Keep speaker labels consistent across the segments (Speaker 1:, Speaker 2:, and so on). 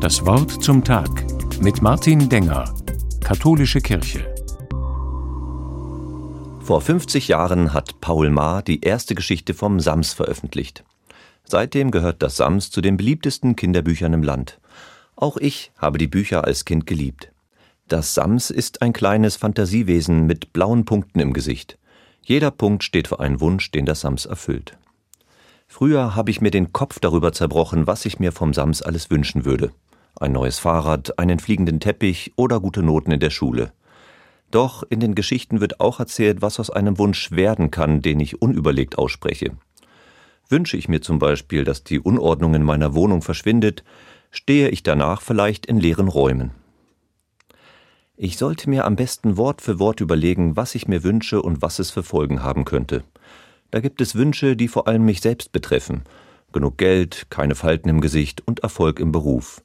Speaker 1: Das Wort zum Tag mit Martin Denger, Katholische Kirche.
Speaker 2: Vor 50 Jahren hat Paul Maar die erste Geschichte vom Sams veröffentlicht. Seitdem gehört das Sams zu den beliebtesten Kinderbüchern im Land. Auch ich habe die Bücher als Kind geliebt. Das Sams ist ein kleines Fantasiewesen mit blauen Punkten im Gesicht. Jeder Punkt steht für einen Wunsch, den das Sams erfüllt. Früher habe ich mir den Kopf darüber zerbrochen, was ich mir vom Sams alles wünschen würde. Ein neues Fahrrad, einen fliegenden Teppich oder gute Noten in der Schule. Doch in den Geschichten wird auch erzählt, was aus einem Wunsch werden kann, den ich unüberlegt ausspreche. Wünsche ich mir zum Beispiel, dass die Unordnung in meiner Wohnung verschwindet, stehe ich danach vielleicht in leeren Räumen. Ich sollte mir am besten Wort für Wort überlegen, was ich mir wünsche und was es für Folgen haben könnte. Da gibt es Wünsche, die vor allem mich selbst betreffen. Genug Geld, keine Falten im Gesicht und Erfolg im Beruf.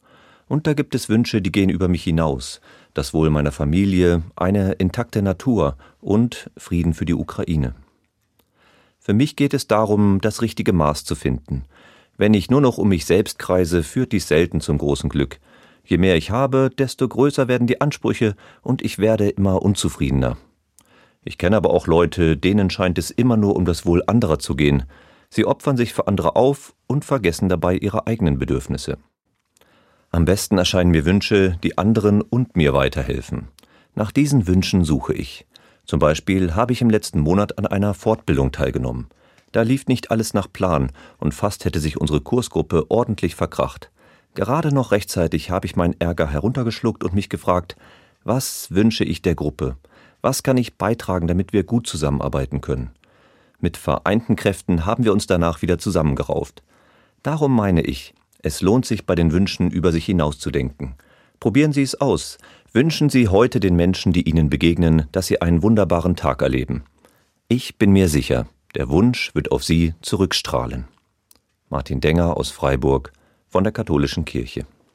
Speaker 2: Und da gibt es Wünsche, die gehen über mich hinaus. Das Wohl meiner Familie, eine intakte Natur und Frieden für die Ukraine. Für mich geht es darum, das richtige Maß zu finden. Wenn ich nur noch um mich selbst kreise, führt dies selten zum großen Glück. Je mehr ich habe, desto größer werden die Ansprüche und ich werde immer unzufriedener. Ich kenne aber auch Leute, denen scheint es immer nur um das Wohl anderer zu gehen. Sie opfern sich für andere auf und vergessen dabei ihre eigenen Bedürfnisse. Am besten erscheinen mir Wünsche, die anderen und mir weiterhelfen. Nach diesen Wünschen suche ich. Zum Beispiel habe ich im letzten Monat an einer Fortbildung teilgenommen. Da lief nicht alles nach Plan und fast hätte sich unsere Kursgruppe ordentlich verkracht. Gerade noch rechtzeitig habe ich meinen Ärger heruntergeschluckt und mich gefragt, was wünsche ich der Gruppe? Was kann ich beitragen, damit wir gut zusammenarbeiten können? Mit vereinten Kräften haben wir uns danach wieder zusammengerauft. Darum meine ich, es lohnt sich bei den Wünschen über sich hinauszudenken. Probieren Sie es aus. Wünschen Sie heute den Menschen, die Ihnen begegnen, dass Sie einen wunderbaren Tag erleben. Ich bin mir sicher, der Wunsch wird auf Sie zurückstrahlen. Martin Denger aus Freiburg von der Katholischen Kirche.